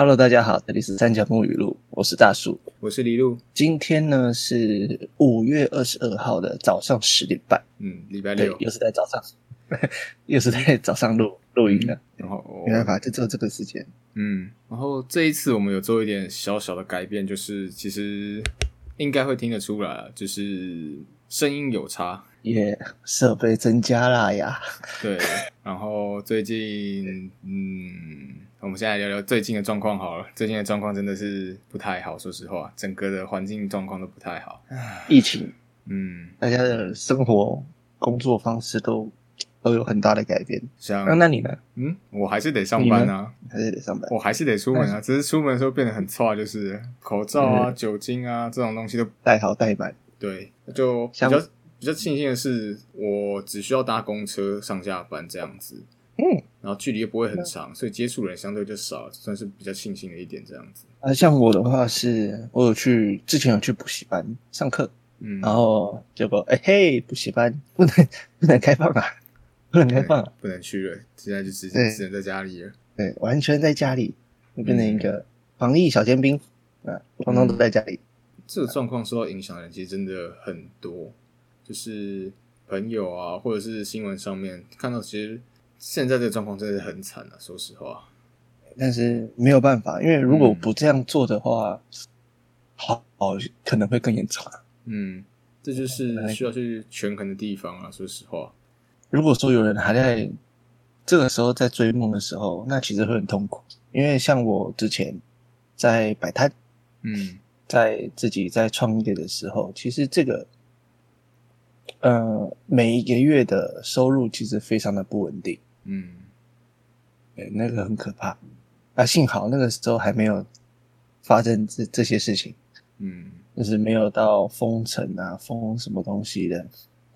Hello，大家好，这里是三角木语录，我是大树。我是李路，今天呢是五月二十二号的早上十点半，嗯，礼拜六，，又是在早上，又是在早上录录音了。然后没办法，就只有这个时间。嗯，然后这一次我们有做一点小小的改变，就是其实应该会听得出来啊，就是声音有差，也设备增加了呀，对。然后最近，嗯，我们现在聊聊最近的状况好了。最近的状况真的是不太好，说实话，整个的环境状况都不太好。疫情，嗯，大家的生活、工作方式都都有很大的改变。像那那你呢？嗯，我还是得上班啊，还是得上班？我还是得出门啊，只是出门的时候变得很差，就是口罩啊、酒精啊这种东西都带好带满。对，就比像较比较庆幸的是，我只需要搭公车上下班这样子，嗯，然后距离又不会很长，所以接触人相对就少，算是比较庆幸的一点这样子。啊，像我的话是，我有去之前有去补习班上课，嗯，然后结果哎、嘿，补习班不能不能开放啊，不能开放啊，不能去了，现在就只能只能在家里了。对，完全在家里，就变成一个防疫小尖兵啊，通通都在家里。这个状况受到影响的人其实真的很多，就是朋友啊，或者是新闻上面看到，其实现在这个状况真的是很惨啊，说实话。但是没有办法，因为如果嗯不这样做的话，好好可能会更严重。啊嗯，这就是需要去权衡的地方啊，说实话。如果说有人还在这个时候在追梦的时候，那其实会很痛苦，因为像我之前在摆摊，嗯在自己在创业的时候，其实这个，呃，每一个月的收入其实非常的不稳定，嗯对，那个很可怕。啊，幸好那个时候还没有发生这这些事情，嗯。就是没有到封城啊，封什么东西的，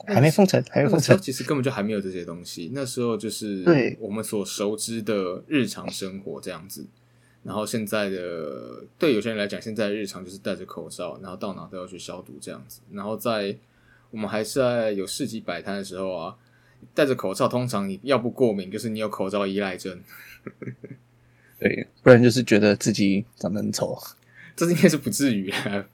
还没封城，还没封城。其实根本就还没有这些东西，那时候就是对我们所熟知的日常生活这样子。然后现在的对有些人来讲，现在的日常就是戴着口罩，然后到哪都要去消毒这样子。然后在我们还是在有市集摆摊的时候啊，戴着口罩，通常你要不过敏，就是你有口罩依赖症，对，不然就是觉得自己长得很丑。这应该是不至于啊。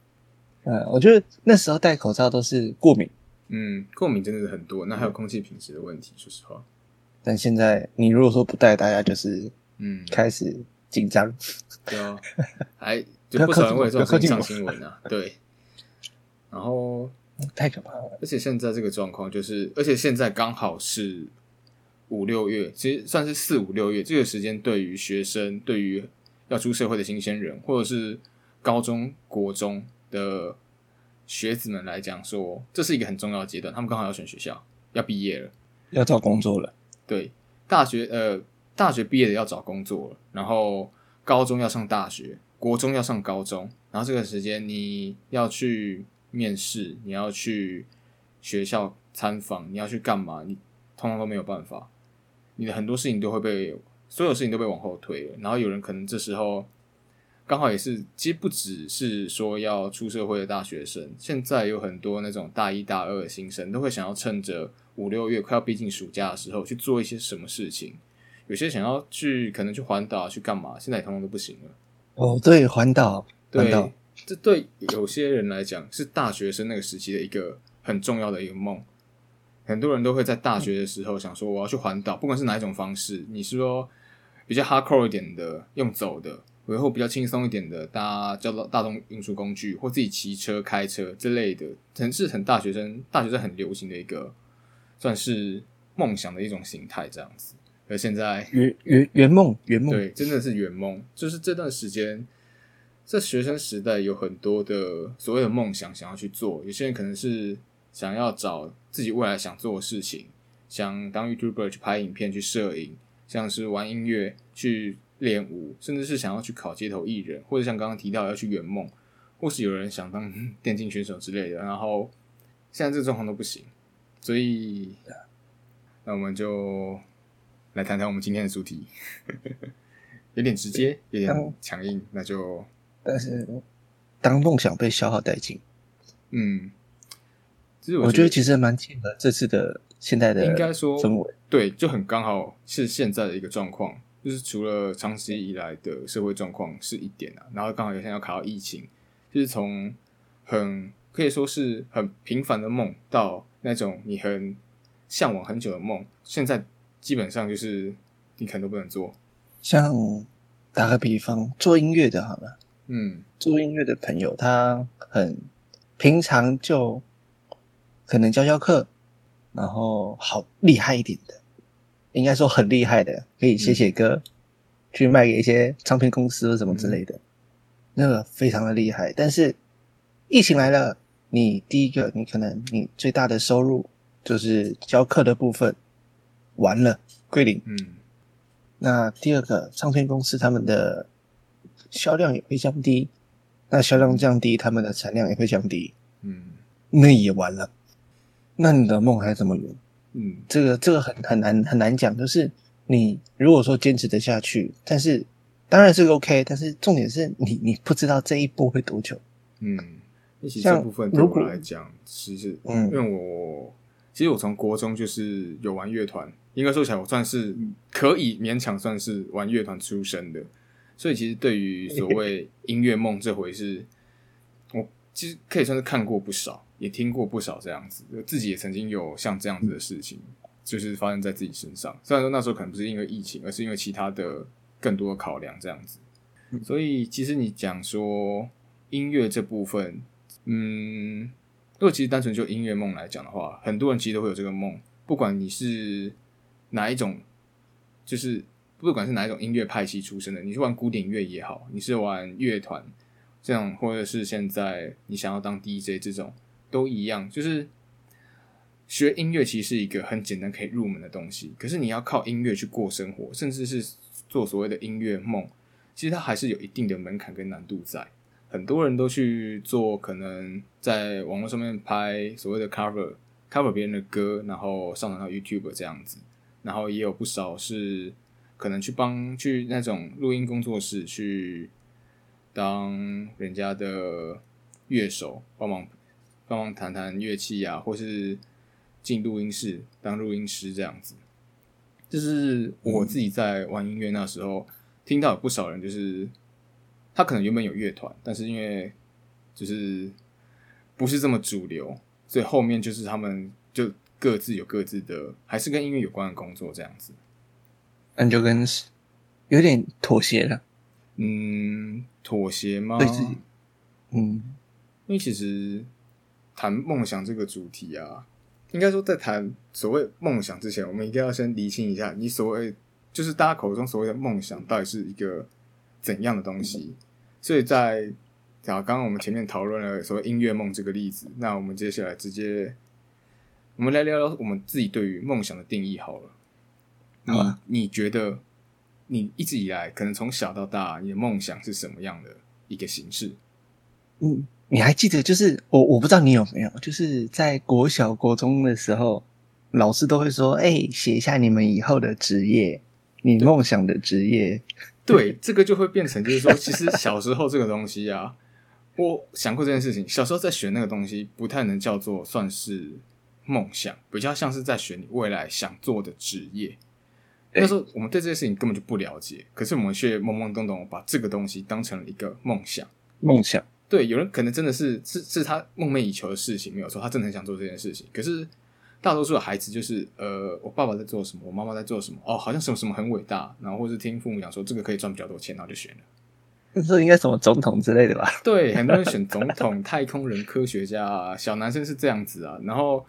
嗯，我觉得那时候戴口罩都是过敏，嗯，过敏真的是很多，那还有空气品质的问题，说实话。但现在你如果说不戴，大家就是嗯，开始紧张。对啊，还 就不少人为了这种事上新闻啊，对。然后，太可怕了。而且现在这个状况就是，而且现在刚好是五六月，其实算是四五六月这个时间，对于学生，对于要出社会的新鲜人，或者是高中国中的学子们来讲说，这是一个很重要的阶段，他们刚好要选学校，要毕业了。要找工作了，对，大学呃，大学毕业的要找工作了，然后高中要上大学，国中要上高中，然后这个时间你要去面试，你要去学校参访，你要去干嘛，你通通都没有办法，你的很多事情都会被所有事情都被往后推了，然后有人可能这时候。刚好也是，其实不只是说要出社会的大学生，现在有很多那种大一大二的新生都会想要趁着五六月快要逼近暑假的时候去做一些什么事情。有些想要去，可能去环岛去干嘛，现在也通通都不行了。哦，对，环岛，环岛对，，这对有些人来讲是大学生那个时期的一个很重要的一个梦。很多人都会在大学的时候想说，我要去环岛，不管是哪一种方式，你是说比较 hardcore 一点的，用走的，然后比较轻松一点的，搭叫做大众运输工具，或自己骑车、开车之类的，城市很大学生大学生很流行的一个，算是梦想的一种形态，这样子。而现在，圆圆圆梦，圆梦，对，真的是圆梦。就是这段时间，在学生时代有很多的所谓的梦想想要去做，有些人可能是想要找自己未来想做的事情，想当 YouTuber 去拍影片、去摄影，像是玩音乐、去练舞，甚至是想要去考街头艺人，或者像刚刚提到要去圆梦，或是有人想当 电竞选手之类的。然后现在这个状况都不行，所以那我们就来谈谈我们今天的主题。有点直接，有点强硬，那就但是当梦想被消耗殆尽，嗯，其实我觉得其实蛮契合这次的现在的应该说氛围。对，就很刚好是现在的一个状况。就是除了长期以来的社会状况是一点啊，然后刚好有现在要卡到疫情，就是从很可以说是很平凡的梦到那种你很向往很久的梦，现在基本上就是你可能都不能做。像打个比方，做音乐的好了，嗯做音乐的朋友，他很平常就可能教教课，然后好厉害一点的，应该说很厉害的，可以写写歌，去卖给一些唱片公司或什么之类的，那个非常的厉害。但是疫情来了，你第一个，你可能你最大的收入就是教课的部分完了归零。嗯那第二个，唱片公司他们的销量也会降低，那销量降低，他们的产量也会降低，嗯那也完了。那你的梦还怎么圆？嗯这个这个很很难很难讲。就是你如果说坚持得下去，但是当然是 OK，但是重点是你你不知道这一波会多久。嗯，其实这部分对我来讲，其实嗯因为我其实我从国中就是有玩乐团，应该说起来我算是可以勉强算是玩乐团出身的，所以其实对于所谓音乐梦这回事，我其实可以算是看过不少，也听过不少这样子，自己也曾经有像这样子的事情，就是发生在自己身上。虽然说那时候可能不是因为疫情，而是因为其他的更多的考量这样子。所以其实你讲说音乐这部分，嗯，如果其实单纯就音乐梦来讲的话，很多人其实都会有这个梦，不管你是哪一种，就是不管是哪一种音乐派系出身的，你是玩古典乐也好，你是玩乐团这样，或者是现在你想要当 DJ 这种，都一样，就是学音乐其实是一个很简单可以入门的东西，可是你要靠音乐去过生活，甚至是做所谓的音乐梦，其实它还是有一定的门槛跟难度在。很多人都去做，可能在网络上面拍所谓的 cover cover 别人的歌，然后上传到 YouTube 这样子，然后也有不少是可能去帮去那种录音工作室去当人家的乐手，帮忙帮忙弹弹乐器啊，或是进录音室当录音师这样子。这是我自己在玩音乐那时候听到有不少人，就是他可能原本有乐团，但是因为就是不是这么主流，所以后面就是他们就各自有各自的，还是跟音乐有关的工作这样子。那你就跟有点妥协了。嗯，妥协吗？对自己嗯，因为其实谈梦想这个主题啊，应该说在谈所谓梦想之前，我们一定要先厘清一下，你所谓就是大家口中所谓的梦想到底是一个怎样的东西。所以在啊，刚刚我们前面讨论了所谓音乐梦这个例子，那我们接下来直接我们来聊聊我们自己对于梦想的定义好了。你、好啊你觉得你一直以来可能从小到大，你的梦想是什么样的一个形式？嗯，你还记得就是我我不知道你有没有，就是在国小国中的时候，老师都会说，哎、写一下你们以后的职业，你梦想的职业。对，这个就会变成就是说，其实小时候这个东西啊，我想过这件事情。小时候在选那个东西，不太能叫做算是梦想，比较像是在选你未来想做的职业。对那时候我们对这件事情根本就不了解，可是我们却懵懵懂懂把这个东西当成了一个梦想。梦想，对，有人可能真的是是是他梦寐以求的事情，没有错，他真的很想做这件事情。可是大多数的孩子就是，呃，我爸爸在做什么，我妈妈在做什么，哦，好像什么什么很伟大，然后或是听父母讲说这个可以赚比较多钱，然后就选了。那时候应该什么总统之类的吧？对，很多人选总统、太空人、科学家啊，小男生是这样子啊，然后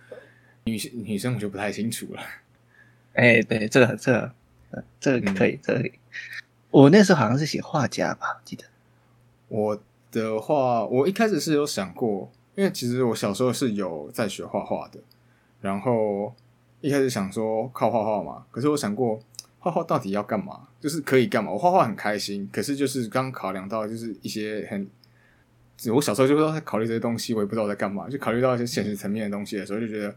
女生女生我就不太清楚了。哎、对，这个这个呃这嗯个可以，这个可以。我那时候好像是写画家吧，记得。我的话，我一开始是有想过，因为其实我小时候是有在学画画的，然后一开始想说靠画画嘛，可是我想过画画到底要干嘛？就是可以干嘛？我画画很开心，可是就是刚考量到就是一些很，我小时候就不知道在考虑这些东西，我也不知道我在干嘛，就考虑到一些现实层面的东西的时候，就觉得，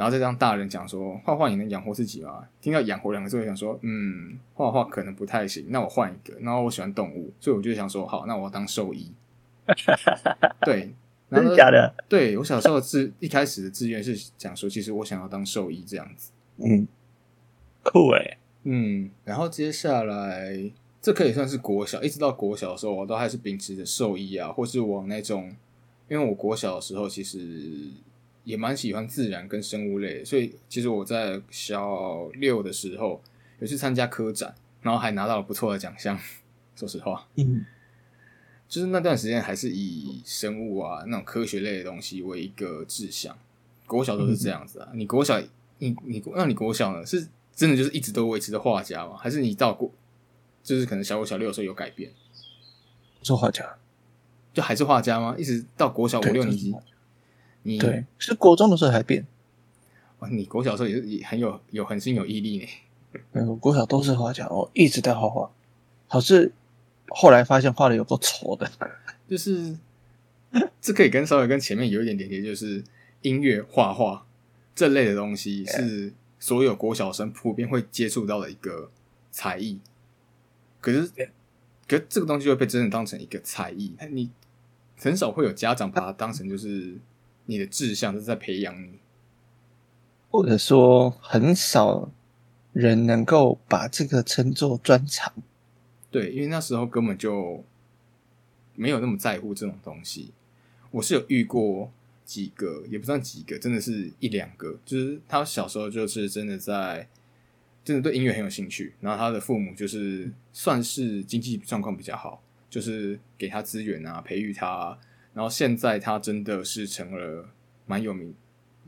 然后再让大人讲说画画也能养活自己吗？听到养活两个字，我就想说，嗯，画画可能不太行，那我换一个。然后我喜欢动物，所以我就想说，好，那我要当兽医。对，然真后的假的？对我小时候的志一开始的志愿是讲说，其实我想要当兽医这样子。嗯，酷哎、嗯，然后接下来这可以算是国小，一直到国小的时候，我都还是秉持着兽医啊，或是往那种，因为我国小的时候其实也蛮喜欢自然跟生物类，所以其实我在小六的时候有去参加科展，然后还拿到了不错的奖项。说实话，嗯，就是那段时间还是以生物啊那种科学类的东西为一个志向。国小都是这样子啊，你国小你你那你国小呢是真的就是一直都维持着画家吗？还是你到过就是可能小五小六的时候有改变？做画家，就还是画家吗？一直到国小五六年级你对，是国中的时候才变。哇你国小的时候也是也很有有很心有毅力呢。嗯，我国小都是画家，我一直在画画，可是后来发现画的有够丑的。就是这可以跟稍微跟前面有一点连接，就是音乐、画画这类的东西是所有国小生普遍会接触到的一个才艺。可是可是这个东西会被真的当成一个才艺，你很少会有家长把它当成就是你的志向，就是在培养你。或者说很少人能够把这个称作专长。对，因为那时候根本就没有那么在乎这种东西。我是有遇过几个，也不算几个，真的是一两个，就是他小时候就是真的在，真的对音乐很有兴趣，然后他的父母就是算是经济状况比较好，就是给他资源啊，培育他啊、然后现在他真的是成了蛮有名，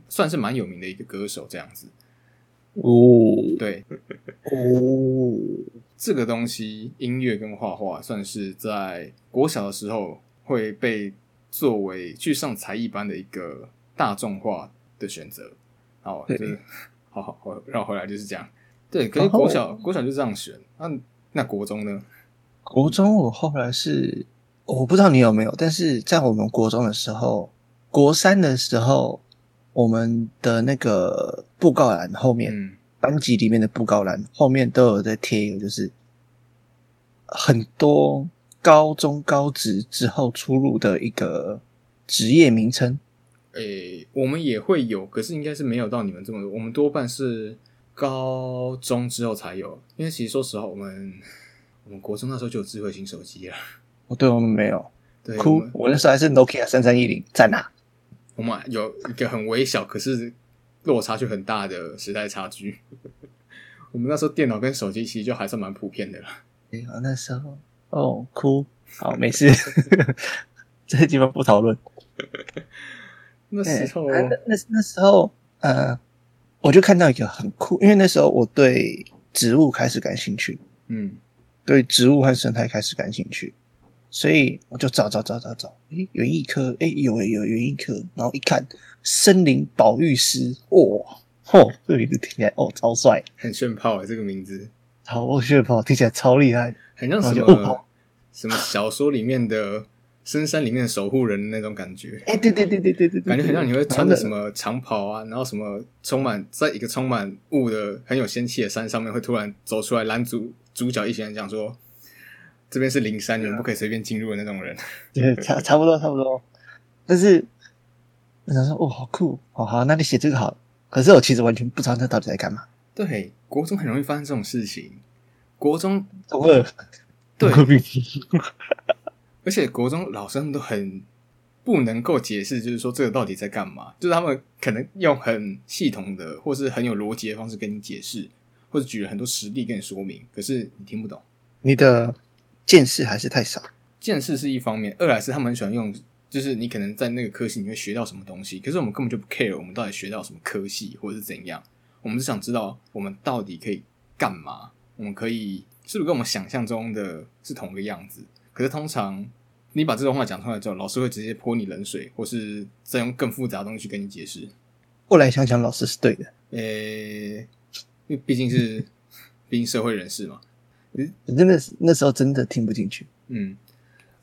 算是蛮有名的一个歌手这样子。哦对，哦，这个东西，音乐跟画画，算是在国小的时候会被作为去上才艺班的一个大众化的选择。好，就对是好 好好，绕回来就是这样。对，可是国小国小就这样选，那那国中呢？国中我后来是我不知道你有没有，但是在我们国中的时候，国三的时候，我们的那个布告栏后面，嗯，班级里面的布告栏后面都有在贴一个，就是很多高中高职之后出入的一个职业名称。诶、我们也会有，可是应该是没有到你们这么多。我们多半是高中之后才有，因为其实说实话，我们我们国中那时候就有智慧型手机了。哦，对我们没有，哭，我那时候还是 Nokia 三三一零，在哪？我们有一个很微小，可是落差却很大的时代差距。我们那时候电脑跟手机其实就还是蛮普遍的了。那时候哦，哭，好，没事，这些地方不讨论。那哎时候，啊那那那时候，呃，我就看到一个很酷，因为那时候我对植物开始感兴趣，嗯，对植物和生态开始感兴趣，所以我就找找找找找，诶，园艺科，诶，有诶有园艺科，然后一看森林保育师，哇，吼，这名字听起来哦超帅，很炫炮哎，这个名字。超炫炮，听起来超厉害，很像什么什么小说里面的深山里面的守护人的那种感觉。哎，对对对对对对，对感觉很像你会穿着什？么长袍啊，然后什么充满在一个充满雾的很有仙气的山上面，会突然走出来拦主主角一行人讲说，这边是灵山，你们不可以随便进入的那种人。对，差差不多差不多。但是我想说，哦，好酷，哦好，那你写这个好。可是我其实完全不知道那到底在干嘛。对，国中很容易发生这种事情。国中中二，对而且国中老师们都很不能够解释，就是说这个到底在干嘛？就是他们可能用很系统的或是很有逻辑的方式跟你解释，或者举了很多实例跟你说明，可是你听不懂。你的见识还是太少。见识是一方面，二来是他们很喜欢用，就是你可能在那个科系你会学到什么东西，可是我们根本就不 care 我们到底学到什么科系或者是怎样，我们只想知道我们到底可以干嘛，我们可以是不是跟我们想象中的是同个样子？可是通常你把这种话讲出来之后，老师会直接泼你冷水，或是再用更复杂的东西去跟你解释。后来想想，老师是对的。诶、因为毕竟是毕竟社会人士嘛，真的是那时候真的听不进去，嗯，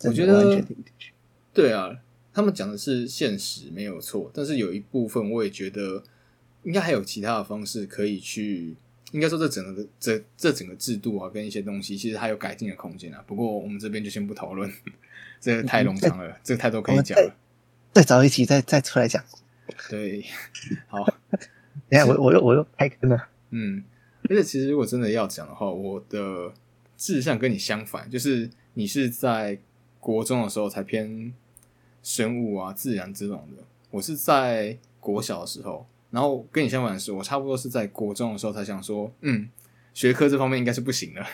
我觉得完全听不进去。对啊，他们讲的是现实没有错，但是有一部分我也觉得应该还有其他的方式可以去，应该说这整个的这这整个制度啊，跟一些东西其实还有改进的空间啊。不过我们这边就先不讨论，这个太冗长了，这个太多可以讲了。再找一期再再出来讲。对，好，等一下我我又我又开坑了。嗯，而且其实如果真的要讲的话，我的志向跟你相反，就是你是在国中的时候才偏生物啊、自然这种的，我是在国小的时候，然后跟你相反的是，我差不多是在国中的时候才想说，嗯，学科这方面应该是不行的。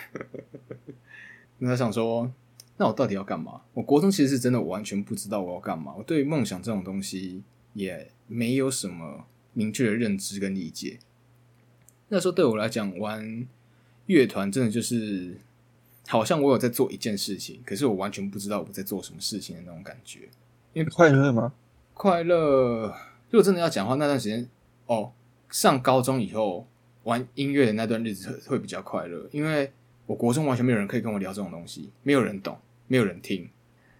那他想说，那我到底要干嘛？我国中其实是真的完全不知道我要干嘛，我对梦想这种东西也没有什么明确的认知跟理解。那时候对我来讲，玩乐团真的就是好像我有在做一件事情，可是我完全不知道我在做什么事情的那种感觉。因为快乐吗？快乐，如果真的要讲话，那段时间哦，上高中以后玩音乐的那段日子会比较快乐，因为我国中完全没有人可以跟我聊这种东西，没有人懂，没有人听。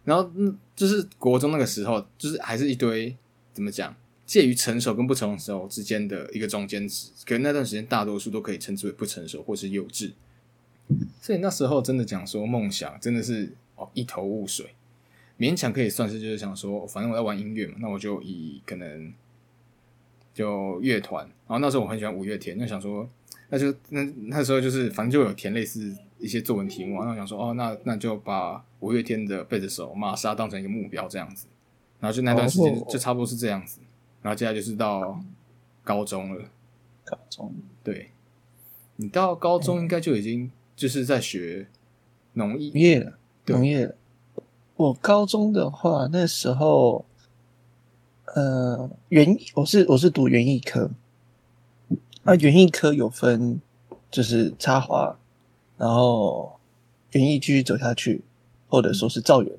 然后嗯，就是国中那个时候，就是还是一堆怎么讲？介于成熟跟不成熟之间的一个中间值，可能那段时间大多数都可以称之为不成熟或是幼稚，所以那时候真的讲说梦想真的是哦一头雾水，勉强可以算是就是想说，反正我在玩音乐嘛，那我就以可能就乐团，然后那时候我很喜欢五月天，那想说那就那那时候就是反正就有填类似一些作文题目，然后想说哦那那就把五月天的贝斯手玛莎当成一个目标这样子，然后就那段时间就差不多是这样子。然后接下来就是到高中了。高中，对，你到高中应该就已经就是在学农业了，农业了。我高中的话，那时候，呃，园我是我是读园艺科，啊，园艺科有分就是插花，然后园艺继续走下去，或者说是造园。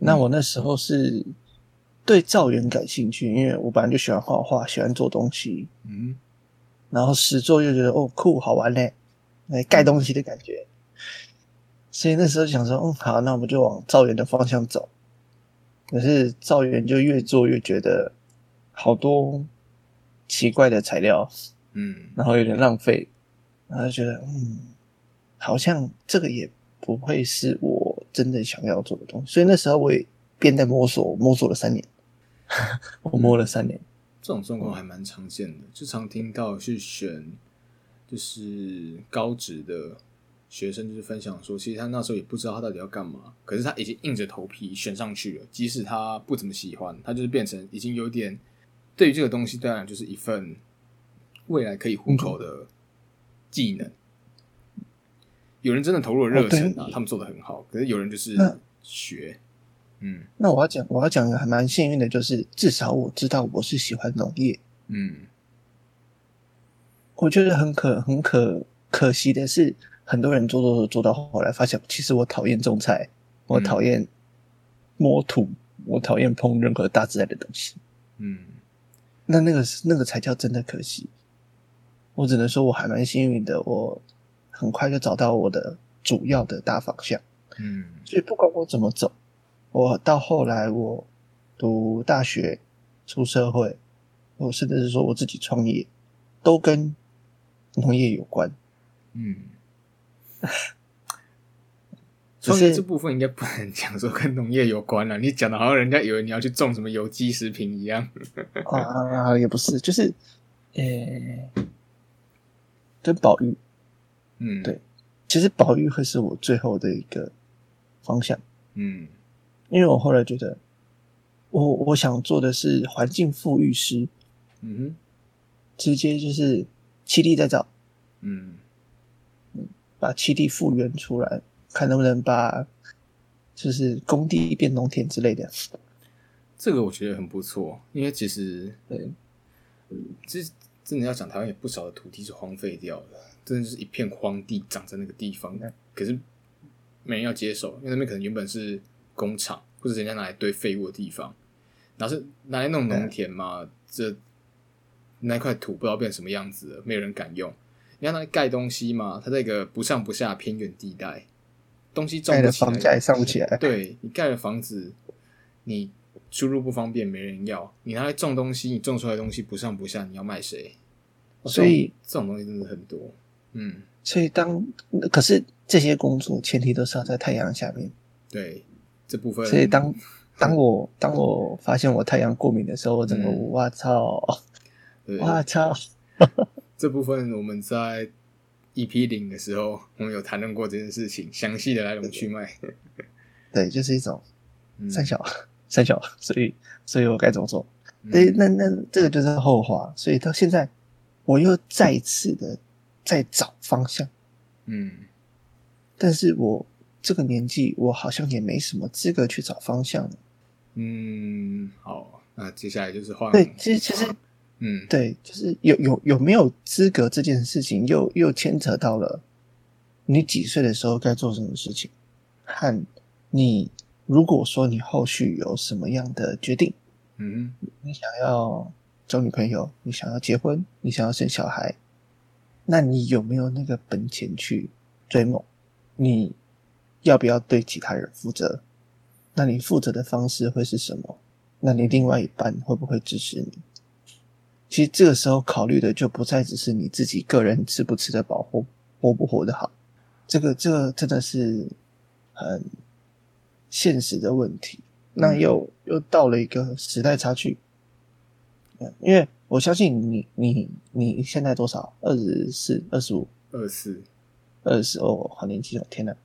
那我那时候是。对造园感兴趣，因为我本来就喜欢画画，喜欢做东西，嗯，然后实做又觉得哦酷好玩嘞，来盖东西的感觉，所以那时候想说，嗯好，那我们就往造园的方向走。可是造园就越做越觉得好多奇怪的材料，嗯，然后有点浪费，然后觉得嗯，好像这个也不会是我真的想要做的东西，所以那时候我也边在摸索，摸索了三年。我摸了三年，这种状况还蛮常见的，就常听到去选，就是高职的学生，就是分享说，其实他那时候也不知道他到底要干嘛，可是他已经硬着头皮选上去了，即使他不怎么喜欢，他就是变成已经有点对于这个东西，当然就是一份未来可以糊口的技能。有人真的投入了热忱啊，他们做的很好，可是有人就是学。嗯，那我要讲，我要讲的还蛮幸运的，就是至少我知道我是喜欢农业。嗯，我觉得很可很可可惜的是，很多人做做做做到后来，发现其实我讨厌种菜，我讨厌摸土，我讨厌碰任何大自然的东西。嗯，那那个那个才叫真的可惜。我只能说我还蛮幸运的，我很快就找到我的主要的大方向。嗯，所以不管我怎么走。我到后来，我读大学、出社会，我甚至是说我自己创业，都跟农业有关。嗯，创业这部分应该不能讲说跟农业有关了。你讲的好像人家以为你要去种什么有机食品一样。啊，也不是，就是，呃，跟保育。嗯，对，其实保育会是我最后的一个方向。嗯。因为我后来觉得，我我想做的是环境富裕师，嗯哼，直接就是七地再造，嗯嗯，把七地复原出来，看能不能把就是工地变农田之类的。这个我觉得很不错，因为其实对，其实真的要讲台湾有不少的土地是荒废掉的，真的是一片荒地长在那个地方，可是没人要接手，因为那边可能原本是。工厂或者人家拿来堆废物的地方，然后是拿来弄农田嘛？这那块土不知道变什么样子了，没有人敢用。你要拿来盖东西嘛？它在一个不上不下偏远地带，东西盖的房价也上不起来。对你盖了房子，你出入不方便，没人要。你拿来种东西，你种出来的东西不上不下，你要卖谁？所以这种东西真的很多。嗯，所以当可是这些工作前提都是要在太阳下面。对。这部分，所以当当我当我发现我太阳过敏的时候，我整个我操，我操，这部分我们在 EP 零的时候，我们有谈论过这件事情，详细的来龙去脉。对，就是一种嗯。三小、三小，所以所以我该怎么做？嗯。对，那那这个就是后话，所以到现在我又再一次的在找方向，嗯。但是我这个年纪，我好像也没什么资格去找方向了。嗯，好，那接下来就是换对，其实其实嗯对，就是有有有没有资格这件事情，又又牵扯到了你几岁的时候该做什么事情，和你如果说你后续有什么样的决定，嗯你想要找女朋友，你想要结婚，你想要生小孩，那你有没有那个本钱去追梦？你要不要对其他人负责？那你负责的方式会是什么？那你另外一半会不会支持你？其实这个时候考虑的就不再只是你自己个人吃不吃得饱，或活不活得好，这个这个真的是很现实的问题。那又又到了一个时代差距，嗯因为我相信你你你现在多少？二十四、二十五、二十四二十哦，好年轻哦！天哪！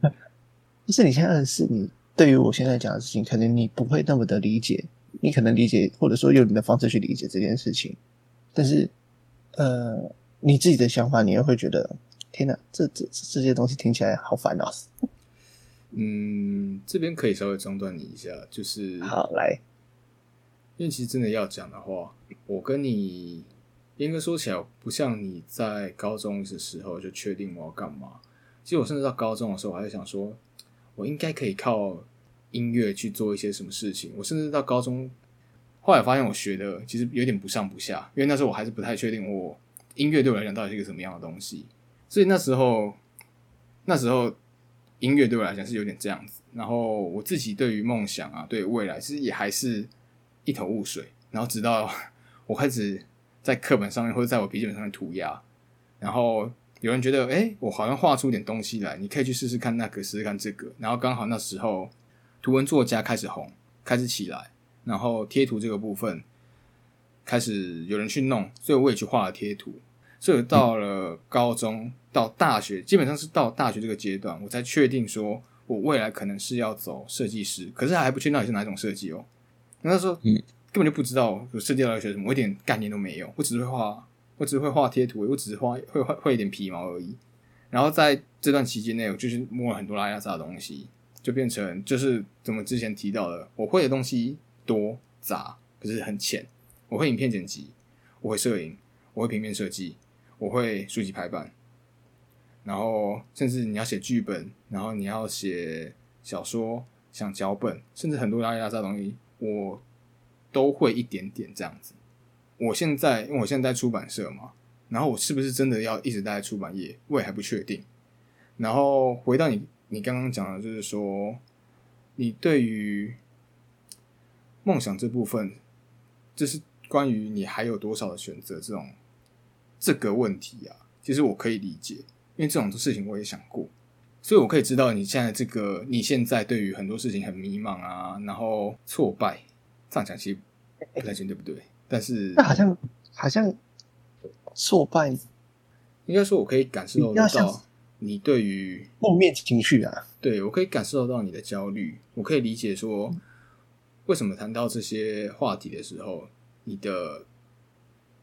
就是你现在二十四，你对于我现在讲的事情，可能你不会那么的理解，你可能理解或者说用你的方式去理解这件事情，但是呃，你自己的想法，你又会觉得天哪，这这这些东西听起来好烦哦。嗯，这边可以稍微中断你一下，就是好，来，因为其实真的要讲的话，我跟你严格说起来，不像你在高中的时候就确定我要干嘛。其实我甚至到高中的时候，我还在想说，我应该可以靠音乐去做一些什么事情。我甚至到高中，后来发现我学的其实有点不上不下，因为那时候我还是不太确定我音乐对我来讲到底是一个什么样的东西。所以那时候，那时候音乐对我来讲是有点这样子。然后我自己对于梦想啊，对未来，其实也还是一头雾水。然后直到 我开始在课本上面或者在我笔记本上面涂鸦，然后有人觉得，哎、我好像画出点东西来，你可以去试试看那个，试试看这个。然后刚好那时候图文作家开始红，开始起来，然后贴图这个部分开始有人去弄，所以我也去画了贴图。所以到了高中到大学，基本上是到大学这个阶段，我才确定说我未来可能是要走设计师，可是还不确定到底是哪一种设计哦。那时候嗯根本就不知道我设计到底要学什么，我一点概念都没有，我只是会画，我只会画贴图，我只是画会会会一点皮毛而已。然后在这段期间内，我就是摸了很多拉拉杂的东西，就变成就是怎么之前提到的，我会的东西多杂，可是很浅。我会影片剪辑，我会摄影，我会平面设计，我会书籍排版，然后甚至你要写剧本，然后你要写小说、想脚本，甚至很多拉拉杂的东西，我都会一点点这样子。我现在因为我现在在出版社嘛，然后我是不是真的要一直待在出版业，我也还不确定。然后回到你你刚刚讲的，就是说你对于梦想这部分，这是关于你还有多少的选择这种这个问题啊，其实我可以理解，因为这种事情我也想过，所以我可以知道你现在这个你现在对于很多事情很迷茫啊，然后挫败，这样讲其实不太行对不对？但是那好像好像挫败应该说，我可以感受到你对于负面情绪啊，对我可以感受到你的焦虑，我可以理解说，为什么谈到这些话题的时候，你的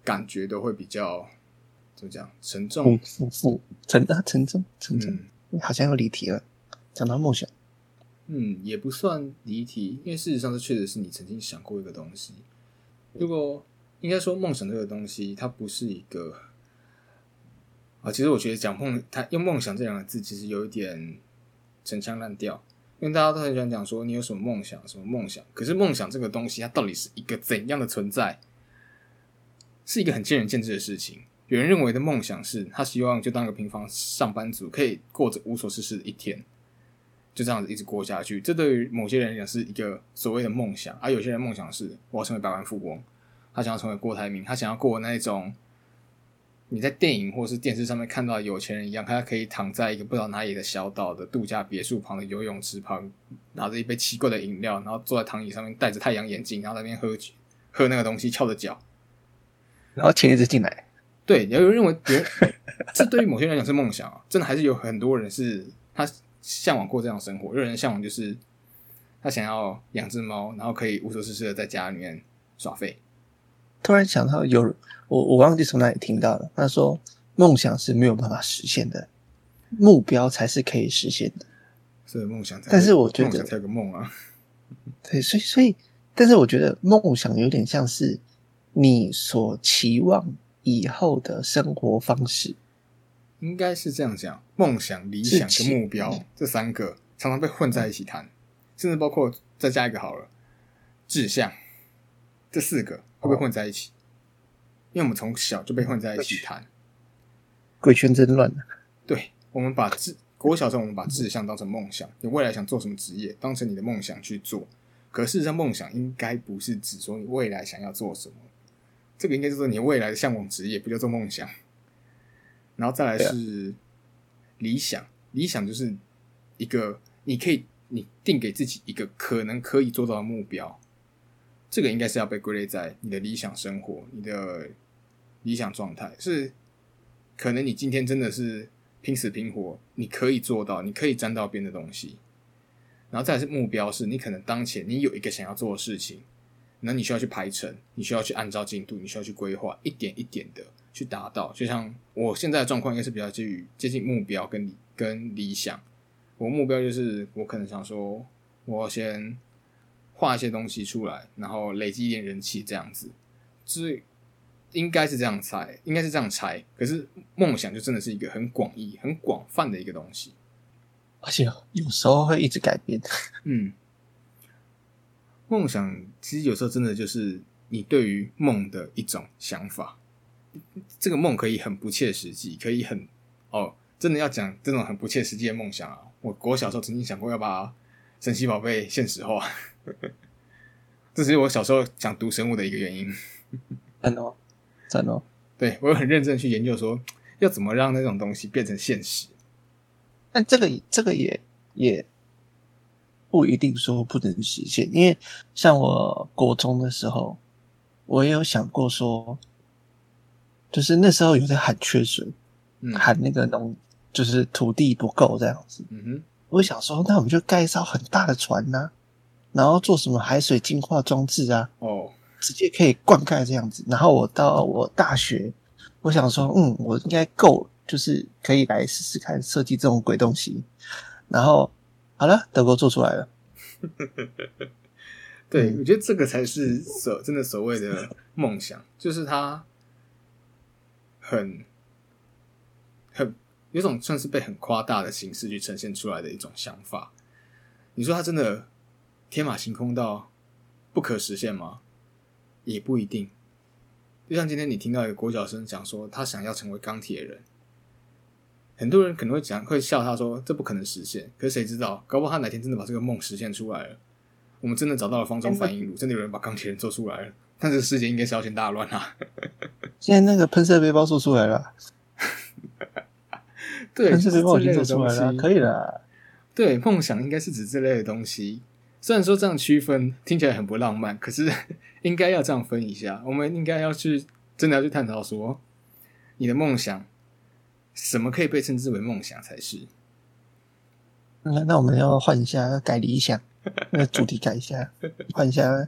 感觉都会比较怎么讲沉重负。负负沉啊沉重沉重，嗯好像又离题了。讲到梦想，嗯，也不算离题，因为事实上这确实是你曾经想过一个东西。如果应该说梦想这个东西，它不是一个啊，其实我觉得讲梦，它用梦想这两个字，其实有一点陈腔滥调，因为大家都很喜欢讲说你有什么梦想，什么梦想。可是梦想这个东西，它到底是一个怎样的存在，是一个很见仁见智的事情。有人认为的梦想是他希望就当个平凡上班族，可以过着无所事事的一天，就这样子一直过下去。这对于某些人来讲是一个所谓的梦想，而有些人梦想是我要成为百万富翁，他想要成为郭台铭，他想要过那种你在电影或是电视上面看到有钱人一样，他可以躺在一个不知道哪里的小岛的度假别墅旁的游泳池旁，拿着一杯奇怪的饮料，然后坐在躺椅上面，戴着太阳眼镜，然后在那边喝酒喝那个东西，翘着脚。然后钱一直进来，对，有人认为别人 这对于某些人来讲是梦想啊，真的还是有很多人是他向往过这样的生活。有人向往就是他想要养只猫，然后可以无所事事的在家里面耍废。突然想到有我我忘记从哪里听到了，他说梦想是没有办法实现的，目标才是可以实现的。所以梦想才，但是我觉得梦想才有个梦啊。对，所以所以，但是我觉得梦想有点像是你所期望以后的生活方式。应该是这样讲，梦想、理想跟目标这三个常常被混在一起谈，甚至包括再加一个好了，志向，这四个会不会混在一起？因为我们从小就被混在一起谈，鬼圈真乱对，我们把志国小时候我们把志向当成梦想，你未来想做什么职业，当成你的梦想去做。可事实上，梦想应该不是指说你未来想要做什么，这个应该就是说你未来的向往职业，不叫做梦想。然后再来是理想，理想就是一个你可以你定给自己一个可能可以做到的目标，这个应该是要被归类在你的理想生活、你的理想状态，是可能你今天真的是拼死拼活，你可以做到，你可以沾到边的东西。然后再是目标，是你可能当前你有一个想要做的事情，那你需要去排程，你需要去按照进度，你需要去规划，一点一点的。去达到，就像我现在的状况，应该是比较接近接近目标跟理跟理想。我目标就是，我可能想说，我先画一些东西出来，然后累积一点人气，这样子，是应该是这样猜，应该是这样猜。可是梦想就真的是一个很广义、很广泛的一个东西，而且有时候会一直改变。嗯，梦想其实有时候真的就是你对于梦的一种想法。这个梦可以很不切实际，可以很哦，真的要讲这种很不切实际的梦想啊！我国小时候曾经想过要把神奇宝贝现实化，这是我小时候想读生物的一个原因。真的，真的，对我有很认真去研究，说要怎么让那种东西变成现实。但这个这个也也不一定说不能实现，因为像我国中的时候，我也有想过说。就是那时候有在喊缺水，嗯喊那个农，就是土地不够这样子。嗯哼，我想说，那我们就盖一艘很大的船呐，然后做什么海水净化装置啊？哦，直接可以灌溉这样子。然后我到我大学，我想说，嗯，我应该够，就是可以来试试看设计这种鬼东西。然后好了，德国做出来了。对，我觉得这个才是所真的所谓的梦想，就是他。很很有种算是被很夸大的形式去呈现出来的一种想法。你说他真的天马行空到不可实现吗？也不一定。就像今天你听到一个国小生讲说他想要成为钢铁人，很多人可能会讲会笑他说这不可能实现。可是谁知道，搞不好他哪天真的把这个梦实现出来了，我们真的找到了方中反应炉，真的有人把钢铁人做出来了。但这个世界应该是要先大乱啊！现在那个喷射背包做出来了，对，喷射背包已经做出来了，可以了。对，梦想应该是指这类的东西。虽然说这样区分听起来很不浪漫，可是应该要这样分一下。我们应该要去真的要去探讨说，你的梦想什么可以被称之为梦想才是？那那我们要换一下，改理想，那主题改一下，换一下哦。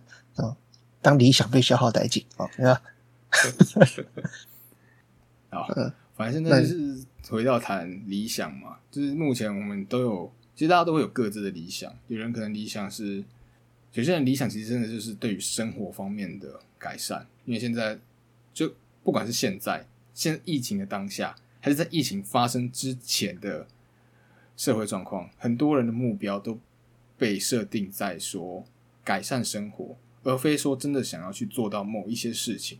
当理想被消耗殆尽啊，对吧？啊，反正现在就是回到谈理想嘛，就是目前我们都有，其实大家都会有各自的理想。有人可能理想是，有些人理想其实真的就是对于生活方面的改善。因为现在就不管是现在，现疫情的当下，还是在疫情发生之前的社会状况，很多人的目标都被设定在说改善生活。而非说真的想要去做到某一些事情，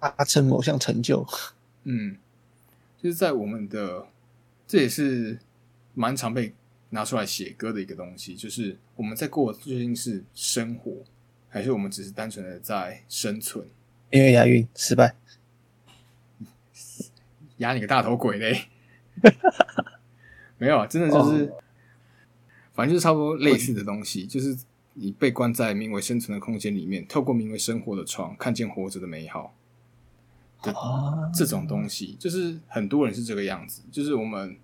达成某项成就。嗯，就是在我们的，这也是蛮常被拿出来写歌的一个东西。就是我们在过究竟是生活，还是我们只是单纯的在生存？因为押韵失败，押你个大头鬼嘞！没有啊，真的就是，反正就是差不多类似的东西，就是。你被关在名为生存的空间里面，透过名为生活的窗，看见活着的美好。啊，这种东西，就是很多人是这个样子，就是我们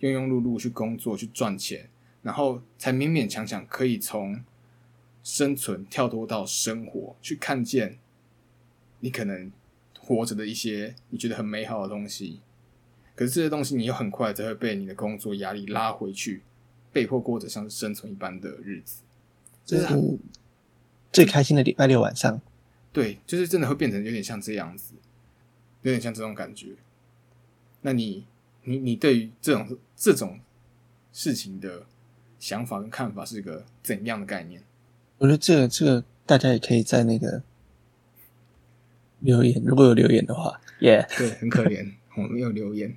庸庸碌碌去工作去赚钱，然后才勉勉强强可以从生存跳脱到生活，去看见你可能活着的一些你觉得很美好的东西。可是这些东西，你又很快就会被你的工作压力拉回去，被迫过着像是生存一般的日子。这是最开心的礼拜六晚上。对，就是真的会变成有点像这样子，有点像这种感觉。那你，你，你对于这种这种事情的想法跟看法是一个怎样的概念？我觉得这个这个大家也可以在那个留言，如果有留言的话，耶、对，很可怜，我没有留言，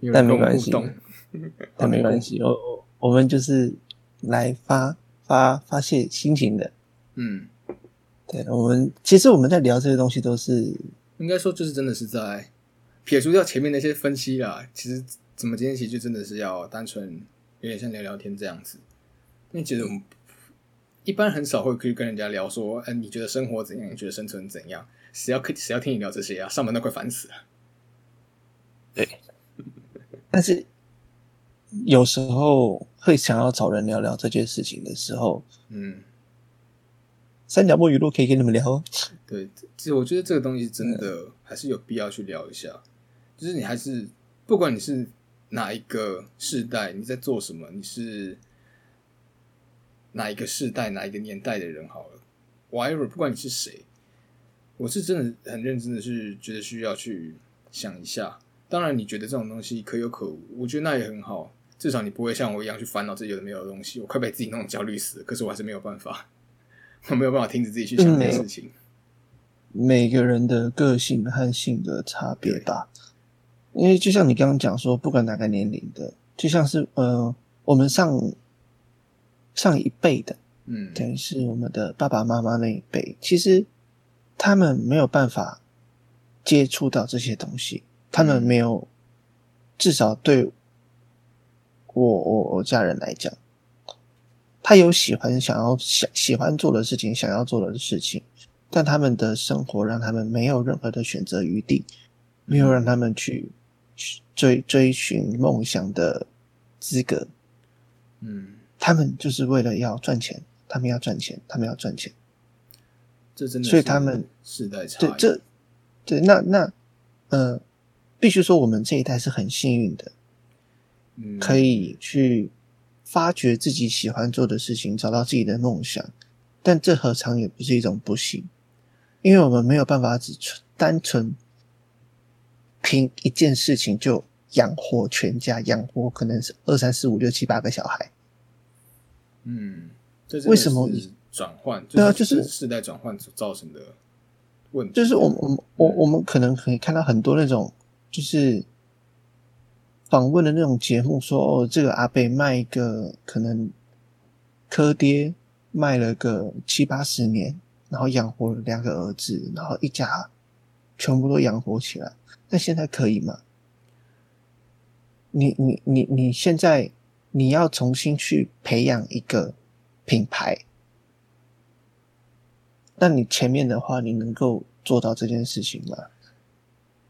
有但没关系但没关系，我我我们就是来发发发泄心情的。嗯，对我们，其实我们在聊这些东西都是应该说就是真的是在撇除掉前面那些分析啦，其实怎么今天其实就真的是要单纯有点像聊聊天这样子，因为其实我们一般很少会去跟人家聊说，哎、你觉得生活怎样？你觉得生存怎样？谁要谁要听你聊这些啊？上班都快烦死了。但是有时候会想要找人聊聊这件事情的时候，嗯，三角木语录可以跟你们聊哦。对，其实我觉得这个东西真的还是有必要去聊一下。就是你还是不管你是哪一个世代，你在做什么，你是哪一个世代、哪一个年代的人好了，whatever，不管你是谁，我是真的很认真的是觉得需要去想一下。当然，你觉得这种东西可有可无，我觉得那也很好。至少你不会像我一样去烦恼自己有的没有的东西。我快被自己弄焦虑死了，可是我还是没有办法，我没有办法停止自己去想这些事情。每个人的个性和性格差别大，因为就像你刚刚讲说，不管哪个年龄的，就像是呃，我们上上一辈的，嗯，等于是我们的爸爸妈妈那一辈，其实他们没有办法接触到这些东西，他们没有，至少对我我我家人来讲，他有喜欢想要想喜欢做的事情，想要做的事情，但他们的生活让他们没有任何的选择余地，没有让他们去追追寻梦想的资格。嗯，他们就是为了要赚钱，他们要赚钱，他们要赚钱。这真的所以他们世代差异，对这对那那呃，必须说我们这一代是很幸运的，嗯可以去发掘自己喜欢做的事情，找到自己的梦想。但这何尝也不是一种不幸？因为我们没有办法只纯单纯凭一件事情就养活全家，养活可能是二三四五六七八个小孩。嗯，这真的为什么转换？对啊就是世代转换所造成的问题。就是我们我们我我们可能可以看到很多那种就是访问的那种节目说，哦，这个阿贝卖一个可能柯爹卖了个七八十年，然后养活了两个儿子，然后一家全部都养活起来。那现在可以吗？你你你你现在你要重新去培养一个品牌，那你前面的话，你能够做到这件事情吗？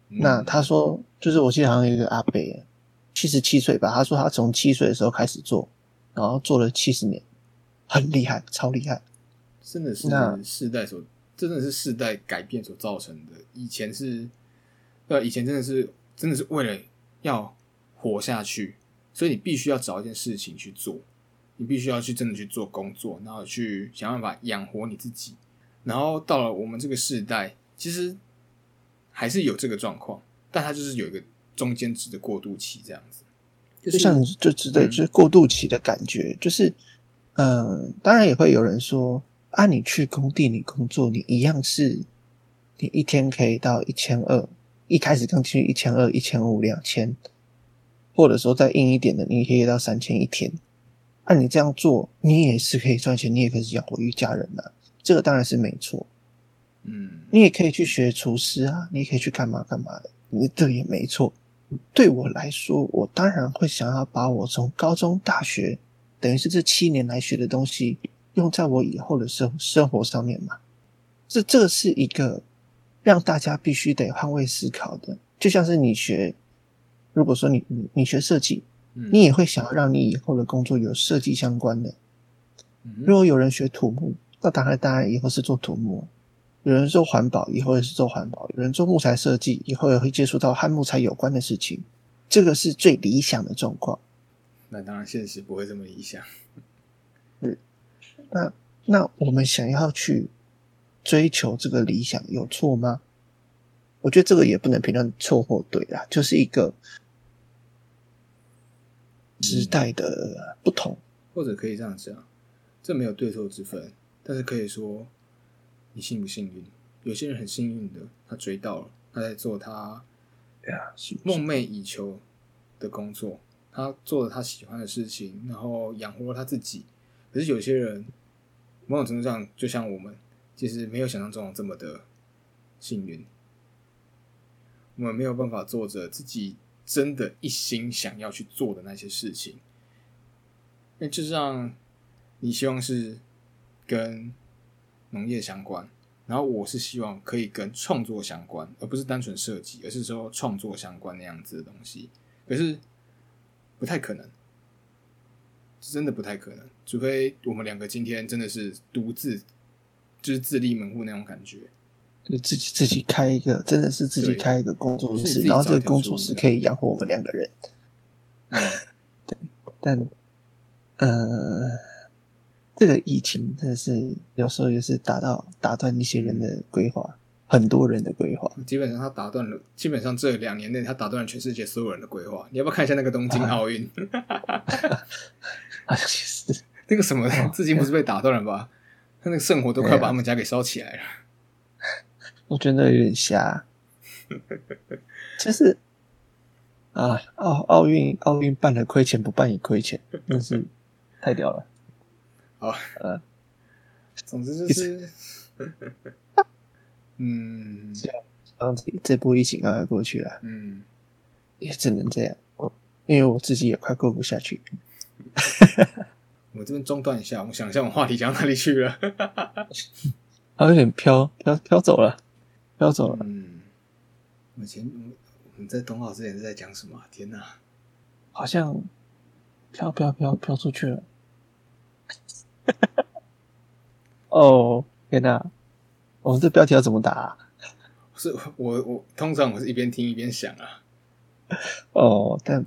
嗯那他说，就是我记得好像有一个阿伯，七十七岁吧，他说他从七岁的时候开始做，然后做了七十年，很厉害，超厉害。真的是那世代所，真的是世代改变所造成的。以前是，呃，以前真的是真的是为了要活下去，所以你必须要找一件事情去做，你必须要去真的去做工作，然后去想办法养活你自己。然后到了我们这个世代，其实还是有这个状况，但它就是有一个中间值的过渡期，这样子。就就像你就知道，嗯就是过渡期的感觉，就是，嗯、当然也会有人说，啊，你去工地你工作，你一样是，你一天可以到一千二，一开始刚进去一千二、一千五、两千，或者说再硬一点的，你可以到三千一天。按、你这样做，你也是可以赚钱，你也可以养活一家人呐、这个当然是没错。嗯你也可以去学厨师啊，你也可以去干嘛干嘛的，你这也没错。对我来说，我当然会想要把我从高中、大学，等于是这七年来学的东西，用在我以后的生生活上面嘛。这这个是一个让大家必须得换位思考的。就像是你学，如果说你你你学设计，嗯你也会想要让你以后的工作有设计相关的。嗯如果有人学土木，那当然当然以后是做土木；有人做环保，以后也是做环保；有人做木材设计，以后也会接触到和木材有关的事情。这个是最理想的状况。那当然现实不会这么理想。那那我们想要去追求这个理想，有错吗？我觉得这个也不能评论错或对啦，就是一个时代的不同。或者可以这样讲，这没有对错之分，但是可以说你幸不幸运。有些人很幸运的，他追到了，他在做他梦寐以求的工作，他做了他喜欢的事情，然后养活了他自己。可是有些人，某种程度上，就像我们，其实没有想象中这么的幸运。我们没有办法做着自己真的一心想要去做的那些事情。那就像你希望是跟农业相关，然后我是希望可以跟创作相关，而不是单纯设计，而是说创作相关那样子的东西。可是不太可能，真的不太可能，除非我们两个今天真的是独自，就是自立门户那种感觉。就自己自己开一个，真的是自己对开一个工作室，然后这个工作室可以养活我们两个人。嗯，但呃，这个疫情真的是有时候也是打到打断一些人的规划，很多人的规划。基本上他打断了，基本上这两年内他打断了全世界所有人的规划。你要不要看一下那个东京 奥运？好像也是，那个什么，至今不是被打断了吧？他那个圣火都快把他们家给烧起来了。我觉得有点瞎。就是啊，奥奥运奥运办了亏钱，不办也亏钱，真是太屌了。好，呃，总之就是，嗯然后这这波疫情刚才过去了，嗯，也只能这样。我因为我自己也快过不下去。我这边中断一下，我想一下我话题讲到哪里去了。它有点飘飘飘走了，飘走了。嗯，我前我我们在东奥之前是在讲什么啊？天哪！好像飘飘飘飘出去了。哦，天哪！我们这标题要怎么打、啊？是我我通常我是一边听一边想啊。哦，但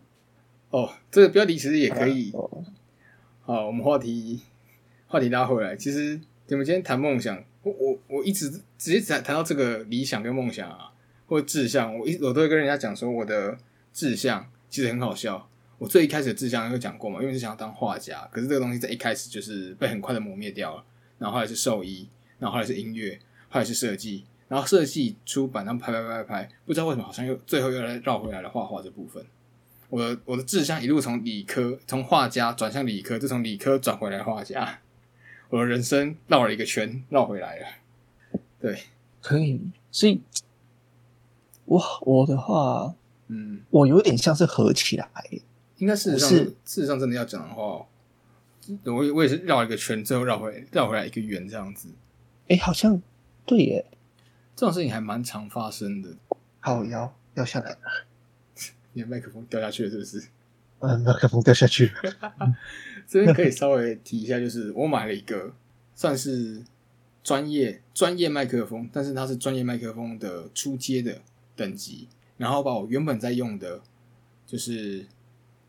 哦，这个标题其实也可以。哦好，我们话题话题拉回来，其实你们今天谈梦想，我我我一直直接谈谈到这个理想跟梦想啊，或者志向，我一我都会跟人家讲说我的志向其实很好笑。我最一开始的志向有讲过嘛，因为是想要当画家，可是这个东西在一开始就是被很快的磨灭掉了。然后后来是兽医，然后后来是音乐，后来是设计，然后设计出版，然后拍拍拍拍拍，不知道为什么好像又最后又来绕回来了画画这部分。我的我的志向一路从理科，从画家转向理科，再从理科转回来画家。我的人生绕了一个圈，绕回来了。对，可以，所以，我我的话，嗯，我有点像是合起来，应该事实上，事实上真的要讲的话，我也我也是绕一个圈，最后绕回绕回来一个圆这样子。哎，好像对耶，这种事情还蛮常发生的。好摇掉下来了，你的麦克风掉下去了，是不是？嗯，麦克风掉下去了，这边可以稍微提一下，就是我买了一个算是专业专业麦克风，但是它是专业麦克风的初阶的等级，然后把我原本在用的，就是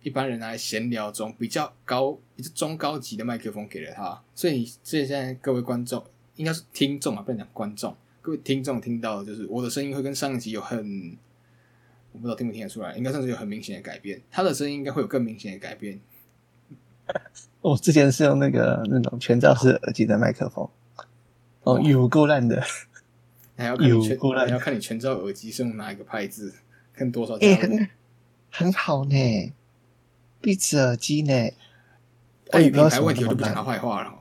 一般人来闲聊中比较高、比较中高级的麦克风给了他，所以所以现在各位观众应该是听众啊，不能讲观众，各位听众听到的就是我的声音会跟上一集有很。我不知道听不听得出来，应该算是有很明显的改变。他的声音应该会有更明显的改变。我之前是用那个那种全罩式耳机的麦克风，哦，有够烂的，还要看你全，有够烂。还要看你全罩耳机是用哪一个牌子，跟多少哎、很好呢，壁纸耳机呢，关于品牌问题，我就不讲他坏话了哦。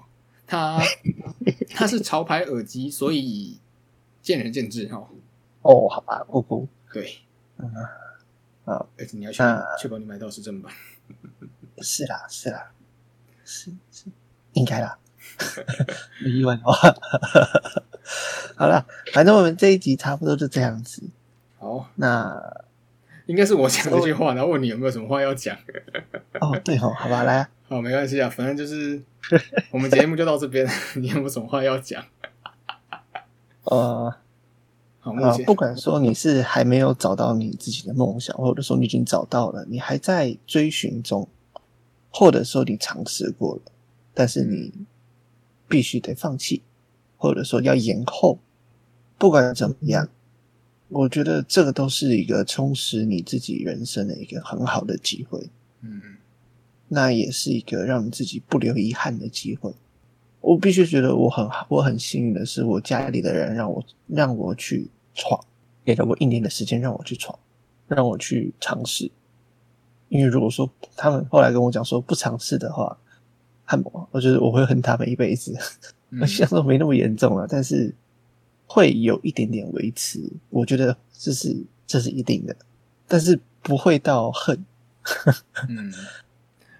他 他是潮牌耳机，所以见仁见智哈。哦，好吧，不不，对，嗯，好，而且你要确确保你买到是正版。是啦，是啦，是是，应该啦，没意外的话，好了，反正我们这一集差不多就这样子。好，那应该是我讲这句话，然后问你有没有什么话要讲。哦，对哦，好吧，来啊，好，没关系啊，反正就是 我们节目就到这边，你有没有什么话要讲？呃，好，目啊，前不管说你是还没有找到你自己的梦想，或者说你已经找到了，你还在追寻中，或者说你尝试过了，但是你必须得放弃，或者说要延后，不管怎么样，我觉得这个都是一个充实你自己人生的一个很好的机会。嗯那也是一个让你自己不留遗憾的机会。我必须觉得我很我很幸运的是，我家里的人让我让我去闯，给了我一年的时间让我去闯，让我去尝试。因为如果说他们后来跟我讲说不尝试的话，他们我觉得我会恨他们一辈子。嗯我想说没那么严重了，但是会有一点点维持，我觉得这是这是一定的，但是不会到恨。嗯，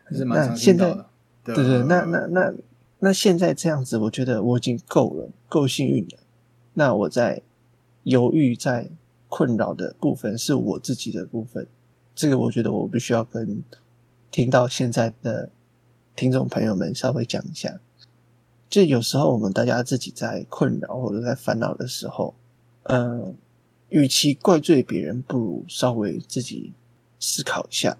还是蛮常听那现在到的。对对，那那那那现在这样子，我觉得我已经够了，够幸运了。那我在犹豫、在困扰的部分是我自己的部分，这个我觉得我必须要跟听到现在的听众朋友们稍微讲一下。就有时候我们大家自己在困扰或者在烦恼的时候，嗯，与其怪罪别人，不如稍微自己思考一下，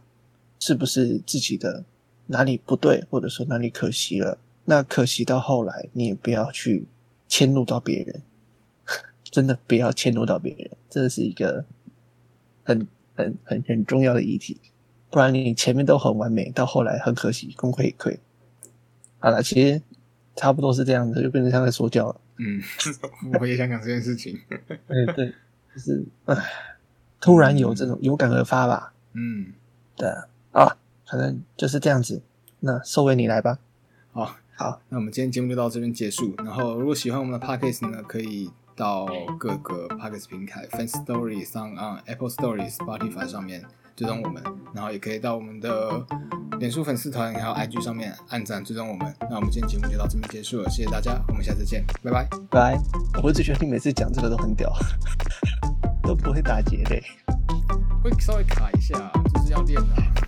是不是自己的哪里不对，或者说哪里可惜了。那可惜到后来，你也不要去迁怒到别人，真的不要迁怒到别人，这是一个很很很很重要的议题。不然你前面都很完美，到后来很可惜，功亏一篑。好了，其实差不多是这样子，就变成像在说教了。嗯，我也想讲这件事情。对 对，就是唉，突然有这种有感而发吧。嗯，对啊，啊，反正就是这样子。那收尾你来吧。好，好，那我们今天节目就到这边结束。然后，如果喜欢我们的 podcast 呢，可以到各个 podcast 平台 Fan Story、上、on Apple Story、Spotify 上面追踪我们，然后也可以到我们的脸书粉丝团还有 IG 上面按赞追踪我们。那我们今天节目就到这边结束了，谢谢大家，我们下次见，拜拜。拜。我一直觉得你每次讲这个都很屌，都不会打结的。会稍微卡一下，就是要练啊。